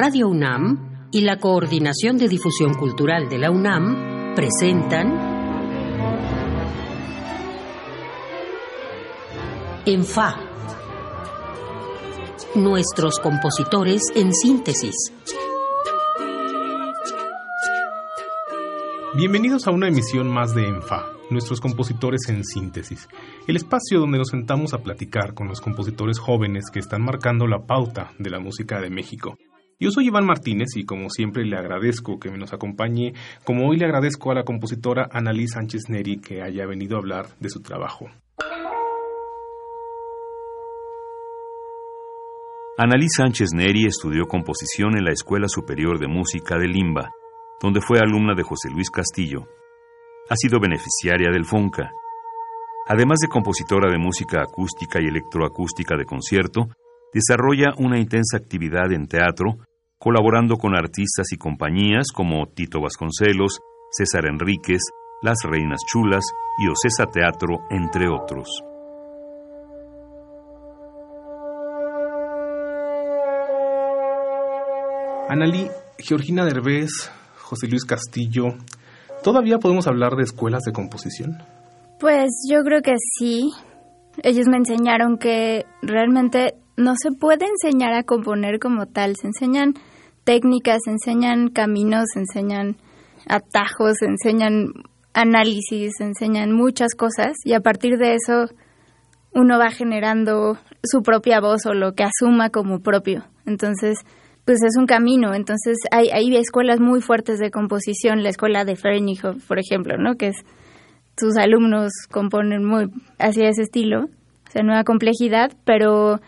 Radio UNAM y la Coordinación de Difusión Cultural de la UNAM presentan En Fa. Nuestros compositores en síntesis. Bienvenidos a una emisión más de ENFA, nuestros compositores en síntesis, el espacio donde nos sentamos a platicar con los compositores jóvenes que están marcando la pauta de la música de México. Yo soy Iván Martínez y como siempre le agradezco que me nos acompañe, como hoy le agradezco a la compositora Annalí Sánchez Neri que haya venido a hablar de su trabajo. Annalí Sánchez Neri estudió composición en la Escuela Superior de Música de Limba donde fue alumna de José Luis Castillo. Ha sido beneficiaria del FONCA. Además de compositora de música acústica y electroacústica de concierto, desarrolla una intensa actividad en teatro, colaborando con artistas y compañías como Tito Vasconcelos, César Enríquez, Las Reinas Chulas y Ocesa Teatro, entre otros. Analí, Georgina Derbez, José Luis Castillo, ¿todavía podemos hablar de escuelas de composición? Pues yo creo que sí. Ellos me enseñaron que realmente no se puede enseñar a componer como tal. Se enseñan técnicas, se enseñan caminos, se enseñan atajos, se enseñan análisis, se enseñan muchas cosas y a partir de eso uno va generando su propia voz o lo que asuma como propio. Entonces, pues es un camino. Entonces hay, hay escuelas muy fuertes de composición, la escuela de Fernighoff, por ejemplo, ¿no? Que es sus alumnos componen muy hacia ese estilo, o sea, nueva complejidad, pero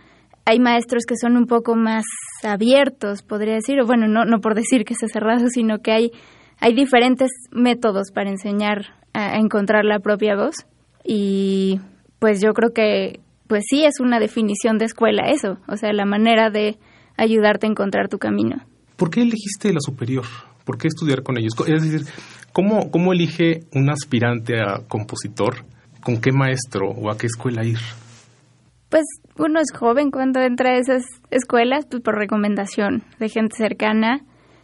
hay maestros que son un poco más abiertos, podría decir, o bueno, no, no por decir que sea cerrado, sino que hay, hay diferentes métodos para enseñar a, a encontrar la propia voz y pues yo creo que pues sí es una definición de escuela eso, o sea, la manera de ayudarte a encontrar tu camino. ¿Por qué elegiste la superior? ¿Por qué estudiar con ellos? Es decir, ¿cómo, cómo elige un aspirante a compositor? ¿Con qué maestro o a qué escuela ir? Pues uno es joven cuando entra a esas escuelas, pues por recomendación de gente cercana,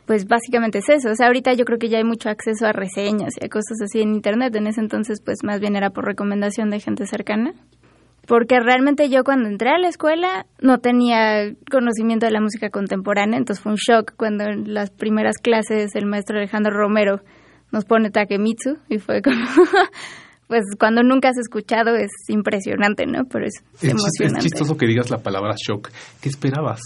pues básicamente es eso. O sea, ahorita yo creo que ya hay mucho acceso a reseñas y a cosas así en internet. En ese entonces, pues más bien era por recomendación de gente cercana porque realmente yo cuando entré a la escuela no tenía conocimiento de la música contemporánea, entonces fue un shock cuando en las primeras clases el maestro Alejandro Romero nos pone Takemitsu y fue como, pues cuando nunca has escuchado es impresionante, ¿no? Pero es, emocionante. Es chistoso que digas la palabra shock. ¿Qué esperabas?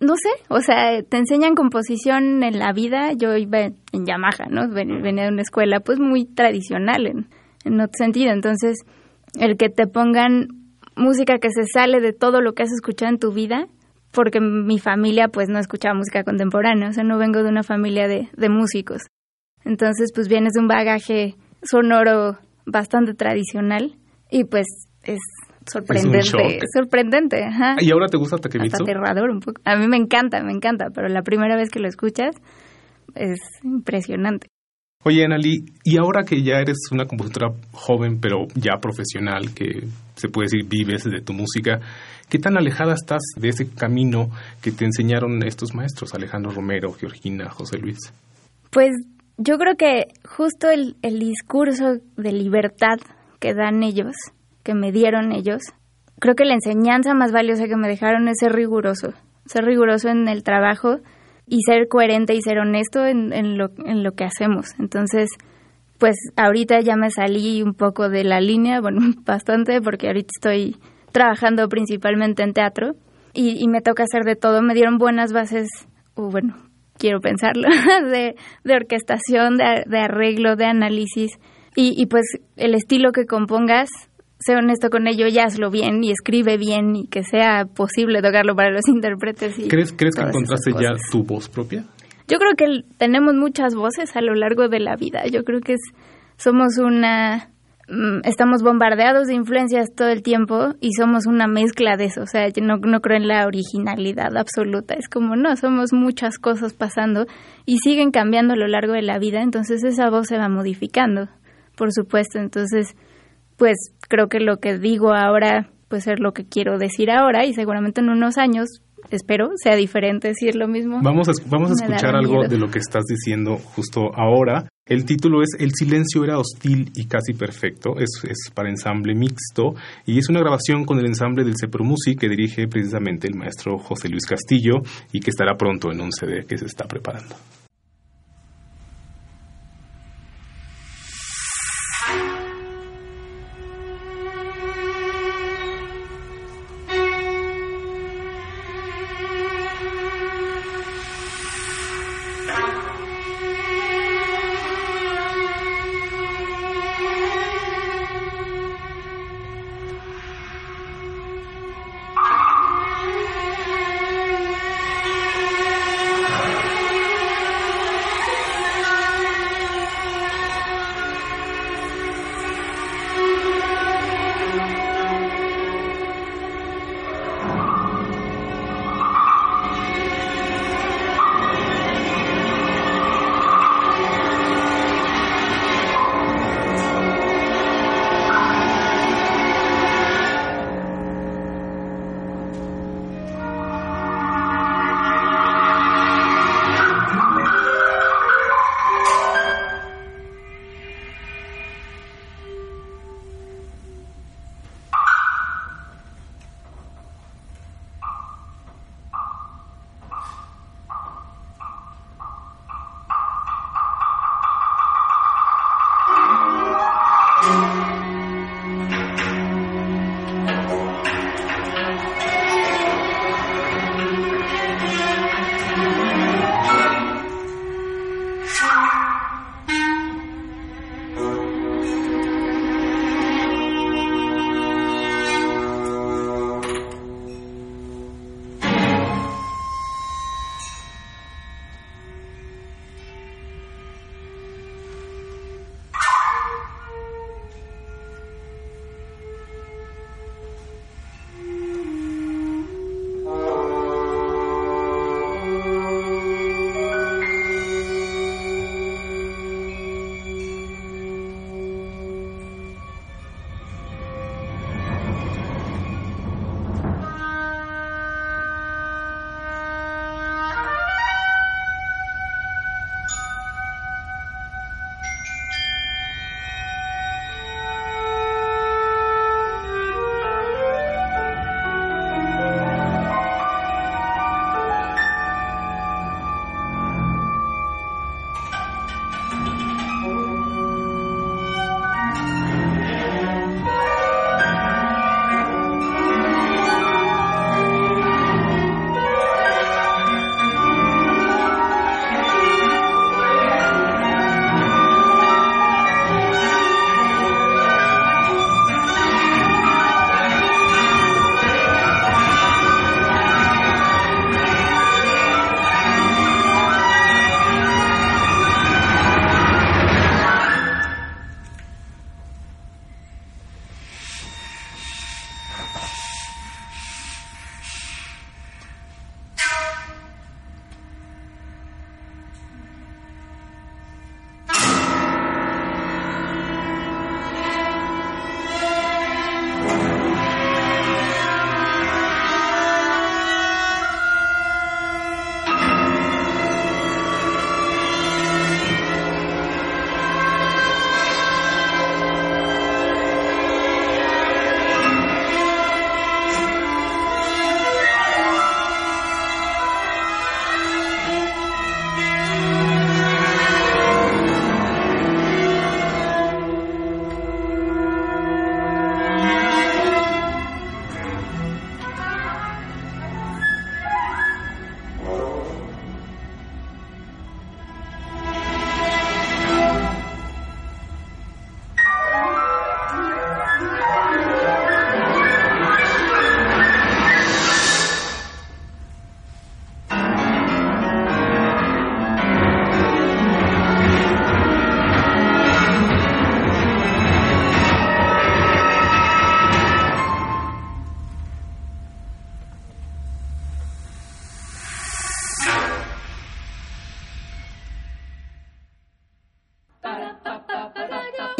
No sé, o sea, te enseñan composición en la vida. Yo iba en Yamaha, ¿no? Venía de una escuela pues muy tradicional en, en otro sentido. Entonces, el que te pongan música que se sale de todo lo que has escuchado en tu vida, porque mi familia pues no escuchaba música contemporánea, o sea, no vengo de una familia de, de músicos. Entonces, pues vienes de un bagaje sonoro bastante tradicional y pues es sorprendente, es sorprendente, ajá. ¿Y ahora te gusta Takemitsu? aterrador un poco. A mí me encanta, me encanta, pero la primera vez que lo escuchas es impresionante. Oye, Anali, y ahora que ya eres una compositora joven, pero ya profesional, que se puede decir vives de tu música, ¿qué tan alejada estás de ese camino que te enseñaron estos maestros, Alejandro Romero, Georgina, José Luis? Pues yo creo que justo el, el discurso de libertad que dan ellos, que me dieron ellos, creo que la enseñanza más valiosa que me dejaron es ser riguroso, ser riguroso en el trabajo y ser coherente y ser honesto en, en, lo, en lo que hacemos. Entonces, pues ahorita ya me salí un poco de la línea, bueno, bastante, porque ahorita estoy trabajando principalmente en teatro y, y me toca hacer de todo. Me dieron buenas bases, o bueno, quiero pensarlo, de, de orquestación, de, de, arreglo, de análisis. Y, y pues el estilo que compongas sé honesto con ello y hazlo bien y escribe bien y que sea posible tocarlo para los intérpretes. Y ¿Crees, ¿crees que encontraste ya tu voz propia? Yo creo que tenemos muchas voces a lo largo de la vida. Yo creo que es, somos una... Estamos bombardeados de influencias todo el tiempo y somos una mezcla de eso. O sea, yo no, no creo en la originalidad absoluta. Es como, no, somos muchas cosas pasando y siguen cambiando a lo largo de la vida. Entonces esa voz se va modificando, por supuesto. Entonces, pues creo que lo que digo ahora puede ser lo que quiero decir ahora y seguramente en unos años espero, sea diferente decir lo mismo. Vamos a, vamos a escuchar algo de lo que estás diciendo justo ahora. El título es El silencio era hostil y casi perfecto. Es, es para ensamble mixto y es una grabación con el ensamble del Cepro Music que dirige precisamente el maestro José Luis Castillo y que estará pronto en un CD que se está preparando.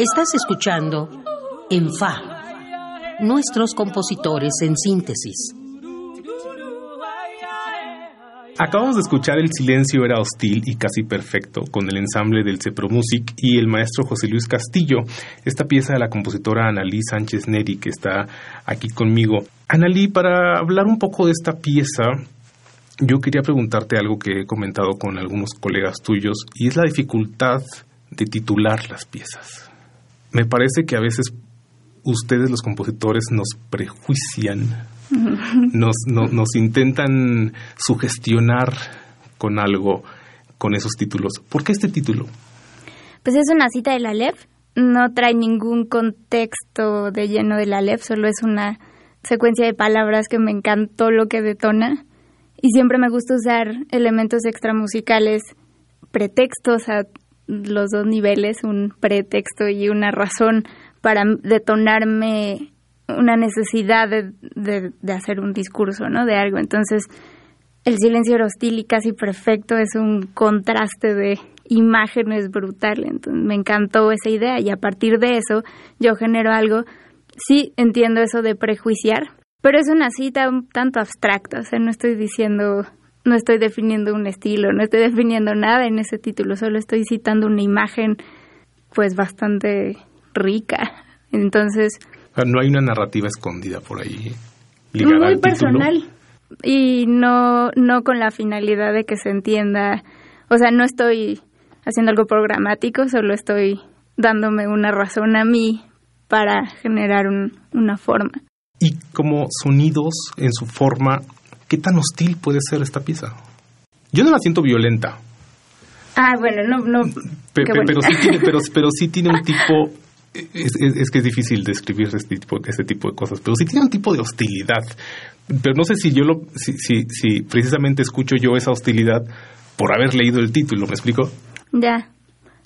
Estás escuchando en Fa, nuestros compositores en síntesis. Acabamos de escuchar El silencio era hostil y casi perfecto con el ensamble del Cepro Music y el maestro José Luis Castillo, esta pieza de la compositora Analí Sánchez Neri que está aquí conmigo. Analí, para hablar un poco de esta pieza, yo quería preguntarte algo que he comentado con algunos colegas tuyos y es la dificultad de titular las piezas. Me parece que a veces ustedes los compositores nos prejuician nos, nos intentan sugestionar con algo, con esos títulos. ¿Por qué este título? Pues es una cita de la Aleph, no trae ningún contexto de lleno de la Aleph, solo es una secuencia de palabras que me encantó lo que detona y siempre me gusta usar elementos extramusicales, pretextos a los dos niveles, un pretexto y una razón para detonarme una necesidad de, de, hacer un discurso, ¿no? De algo. Entonces, el silencio era hostil y casi perfecto es un contraste de imágenes brutal. Entonces, me encantó esa idea y a partir de eso yo genero algo. Sí, entiendo eso de prejuiciar, pero es una cita un tanto abstracta. O sea, no estoy diciendo, no estoy definiendo un estilo, no estoy definiendo nada en ese título, solo estoy citando una imagen, pues, bastante rica. Entonces, no hay una narrativa escondida por ahí. Ligada muy personal y no no con la finalidad de que se entienda. O sea, no estoy haciendo algo programático, solo estoy dándome una razón a mí para generar una forma. Y como sonidos en su forma, ¿qué tan hostil puede ser esta pieza? Yo no la siento violenta. Ah, bueno, no, no. pero, sí tiene, pero, pero sí tiene un tipo es, que es difícil describir este tipo, este tipo de cosas, pero sí tiene un tipo de hostilidad. Pero no sé si yo lo, si, si, si precisamente escucho yo esa hostilidad por haber leído el título, ¿me explico? Ya.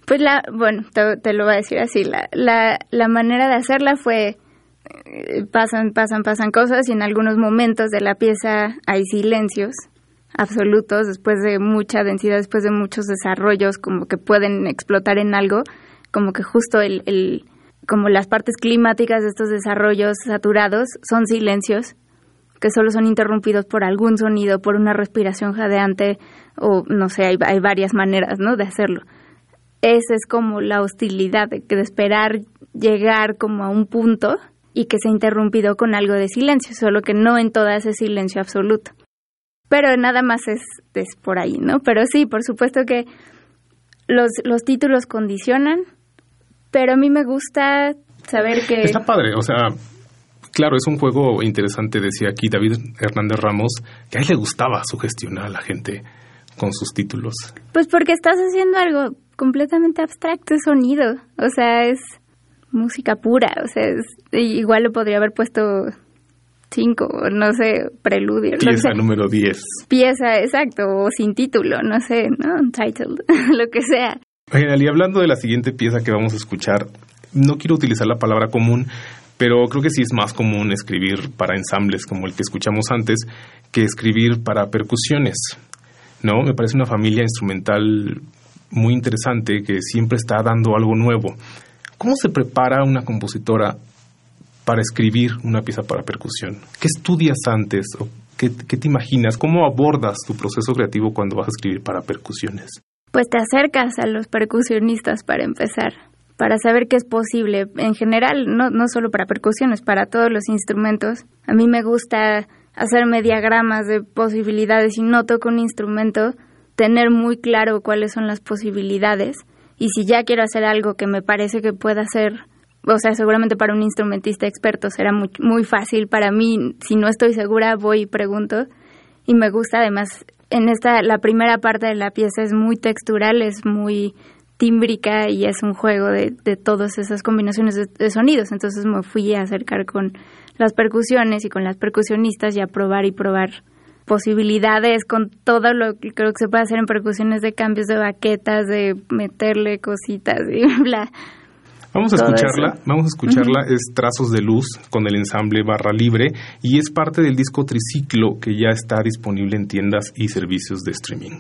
Pues la, bueno, te, lo voy a decir así, la, la, la manera de hacerla fue, pasan, pasan, pasan cosas y en algunos momentos de la pieza hay silencios absolutos después de mucha densidad, después de muchos desarrollos como que pueden explotar en algo, como que justo el, el como las partes climáticas de estos desarrollos saturados son silencios que solo son interrumpidos por algún sonido, por una respiración jadeante o no sé, hay, hay varias maneras, ¿no? de hacerlo. Esa es como la hostilidad de, de esperar llegar como a un punto y que se ha interrumpido con algo de silencio, solo que no en todo ese silencio absoluto. Pero nada más es, es por ahí, ¿no? Pero sí, por supuesto que los, los títulos condicionan, pero a mí me gusta saber que... Está padre, o sea, claro, es un juego interesante, decía aquí David Hernández Ramos, que a él le gustaba sugestionar a la gente con sus títulos. Pues porque estás haciendo algo completamente abstracto, es sonido, o sea, es música pura, o sea, igual le podría haber puesto cinco, no sé, preludio. Pieza número diez. Pieza, exacto, o sin título, no sé, ¿no? Untitled, lo que sea. Y hablando de la siguiente pieza que vamos a escuchar, no quiero utilizar la palabra común, pero creo que sí es más común escribir para ensambles como el que escuchamos antes que escribir para percusiones. ¿No? Me parece una familia instrumental muy interesante que siempre está dando algo nuevo. ¿Cómo se prepara una compositora para escribir una pieza para percusión? ¿Qué estudias antes o qué, qué te imaginas? ¿Cómo abordas tu proceso creativo cuando vas a escribir para percusiones? pues te acercas a los percusionistas para empezar, para saber qué es posible. En general, no, no solo para percusiones, para todos los instrumentos. A mí me gusta hacerme diagramas de posibilidades y no toco un instrumento, tener muy claro cuáles son las posibilidades. Y si ya quiero hacer algo que me parece que pueda ser, o sea, seguramente para un instrumentista experto será muy, fácil. Para mí, si no estoy segura, voy y pregunto. Y me gusta además en esta, la primera parte de la pieza es muy textural, es muy tímbrica y es un juego de, de todas esas combinaciones de, sonidos. Entonces me fui a acercar con las percusiones y con las percusionistas y a probar y probar posibilidades con todo lo que creo que se puede hacer en percusiones de cambios de baquetas, de meterle cositas y bla. Vamos a escucharla, vamos a escucharla, es Trazos de Luz con el ensamble Barra Libre y es parte del disco Triciclo que ya está disponible en tiendas y servicios de streaming.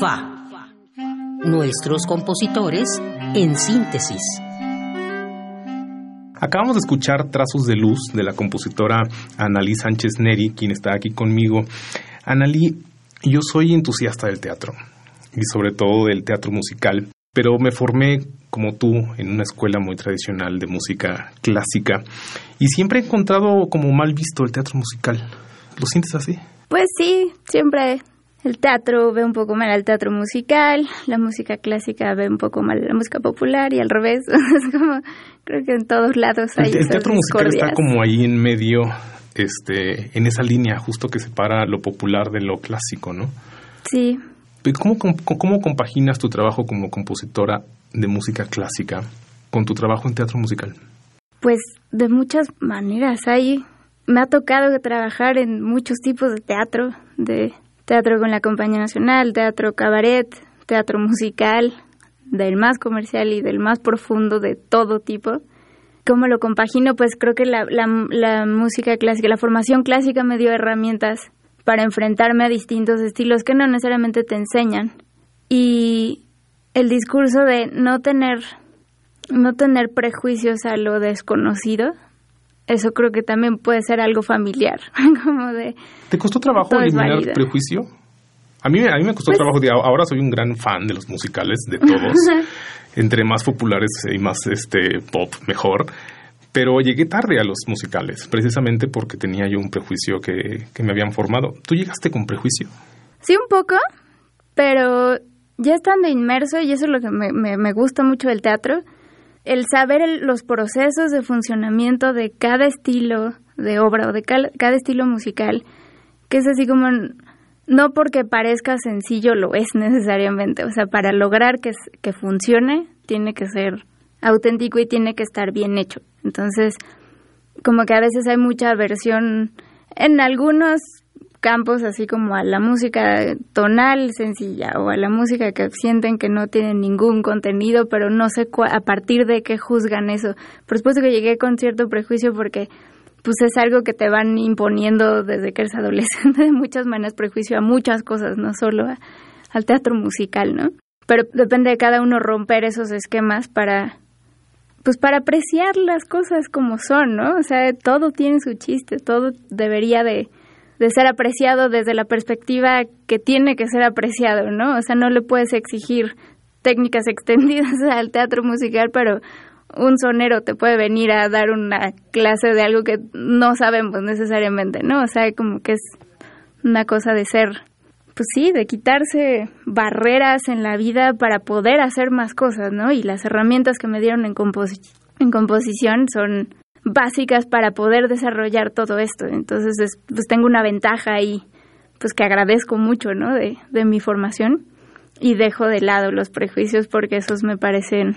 Fa. Nuestros compositores en síntesis. Acabamos de escuchar Trazos de Luz de la compositora Analí Sánchez Neri, quien está aquí conmigo. Analí, yo soy entusiasta del teatro y sobre todo del teatro musical, pero me formé como tú en una escuela muy tradicional de música clásica y siempre he encontrado como mal visto el teatro musical. ¿Lo sientes así? Pues sí, siempre el teatro ve un poco mal al teatro musical, la música clásica ve un poco mal la música popular y al revés. es como, creo que en todos lados hay. El, el teatro musical está como ahí en medio, este, en esa línea justo que separa lo popular de lo clásico, ¿no? Sí. ¿Cómo, cómo, cómo compaginas tu trabajo como compositora de música clásica con tu trabajo en teatro musical? Pues de muchas maneras. Hay, me ha tocado trabajar en muchos tipos de teatro, de teatro con la Compañía Nacional, teatro cabaret, teatro musical, del más comercial y del más profundo de todo tipo. ¿Cómo lo compagino? Pues creo que la, la, música clásica, la formación clásica me dio herramientas para enfrentarme a distintos estilos que no necesariamente te enseñan. Y el discurso de no tener, no tener prejuicios a lo desconocido, eso creo que también puede ser algo familiar, como de... ¿Te costó trabajo eliminar el prejuicio? A mí, a mí me costó pues trabajo, ahora soy un gran fan de los musicales, de todos, entre más populares y más este pop, mejor, pero llegué tarde a los musicales, precisamente porque tenía yo un prejuicio que, que me habían formado. ¿Tú llegaste con prejuicio? Sí, un poco, pero ya estando inmerso, y eso es lo que me, me, me gusta mucho del teatro, el saber los procesos de funcionamiento de cada estilo de obra o de cada, estilo musical, que es así como, no porque parezca sencillo lo es necesariamente, o sea, para lograr que, que funcione tiene que ser auténtico y tiene que estar bien hecho. Entonces, como que a veces hay mucha aversión en algunos campos así como a la música tonal sencilla o a la música que sienten que no tienen ningún contenido, pero no sé a partir de qué juzgan eso. Por supuesto que llegué con cierto prejuicio porque pues es algo que te van imponiendo desde que eres adolescente de muchas maneras prejuicio a muchas cosas, no solo al teatro musical, ¿no? Pero depende de cada uno romper esos esquemas para pues para apreciar las cosas como son, ¿no? O sea, todo tiene su chiste, todo debería de de ser apreciado desde la perspectiva que tiene que ser apreciado, ¿no? O sea, no le puedes exigir técnicas extendidas al teatro musical, pero un sonero te puede venir a dar una clase de algo que no sabemos necesariamente, ¿no? O sea, como que es una cosa de ser, pues sí, de quitarse barreras en la vida para poder hacer más cosas, ¿no? Y las herramientas que me dieron en, en composición son básicas para poder desarrollar todo esto. Entonces, pues tengo una ventaja ahí, pues que agradezco mucho, ¿no? De, de mi formación y dejo de lado los prejuicios porque esos me parecen,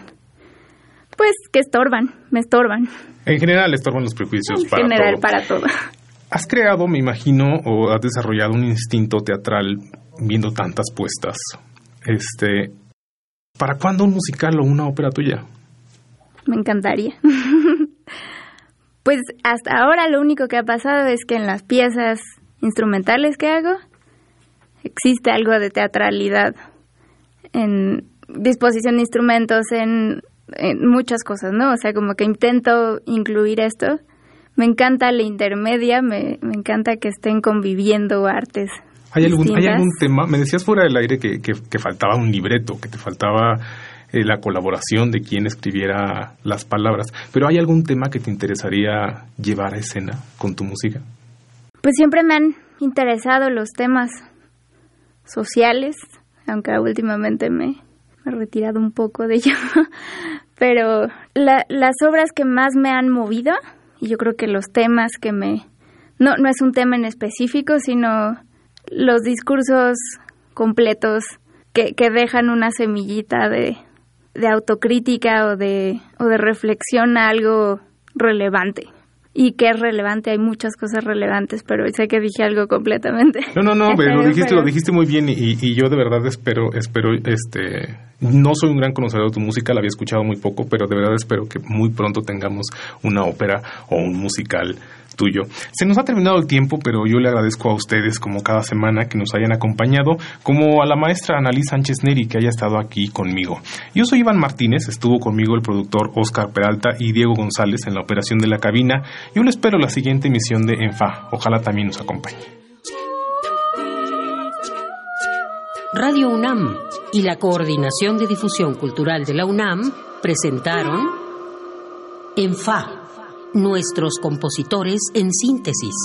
pues, que estorban, me estorban. En general estorban los prejuicios en general, para todo. Has creado, me imagino, o has desarrollado un instinto teatral viendo tantas puestas. Este, ¿para cuándo un musical o una ópera tuya? Me encantaría. Pues hasta ahora lo único que ha pasado es que en las piezas instrumentales que hago existe algo de teatralidad en disposición de instrumentos, en, muchas cosas, ¿no? O sea, como que intento incluir esto. Me encanta la intermedia, me, me encanta que estén conviviendo artes. ¿Hay algún, ¿Hay algún tema? Me decías fuera del aire que, que, que faltaba un libreto, que te faltaba eh, la colaboración de quien escribiera las palabras. Pero ¿hay algún tema que te interesaría llevar a escena con tu música? Pues siempre me han interesado los temas sociales, aunque últimamente me, he retirado un poco de ello. Pero las obras que más me han movido, y yo creo que los temas que me... No, no es un tema en específico, sino los discursos completos que, que dejan una semillita de, de autocrítica o de, o de reflexión a algo relevante. Y que es relevante, hay muchas cosas relevantes, pero sé que dije algo completamente. No, no, no, pero lo dijiste, lo dijiste muy bien y, y, yo de verdad espero, espero, este, no soy un gran conocedor de tu música, la había escuchado muy poco, pero de verdad espero que muy pronto tengamos una ópera o un musical tuyo. Se nos ha terminado el tiempo, pero yo le agradezco a ustedes, como cada semana, que nos hayan acompañado, como a la maestra Annalise Sánchez Neri, que haya estado aquí conmigo. Yo soy Iván Martínez, estuvo conmigo el productor Oscar Peralta y Diego González en la operación de la cabina. Yo le espero la siguiente emisión de ENFA. Ojalá también nos acompañe. Radio UNAM y la Coordinación de Difusión Cultural de la UNAM presentaron En Fa, nuestros compositores en síntesis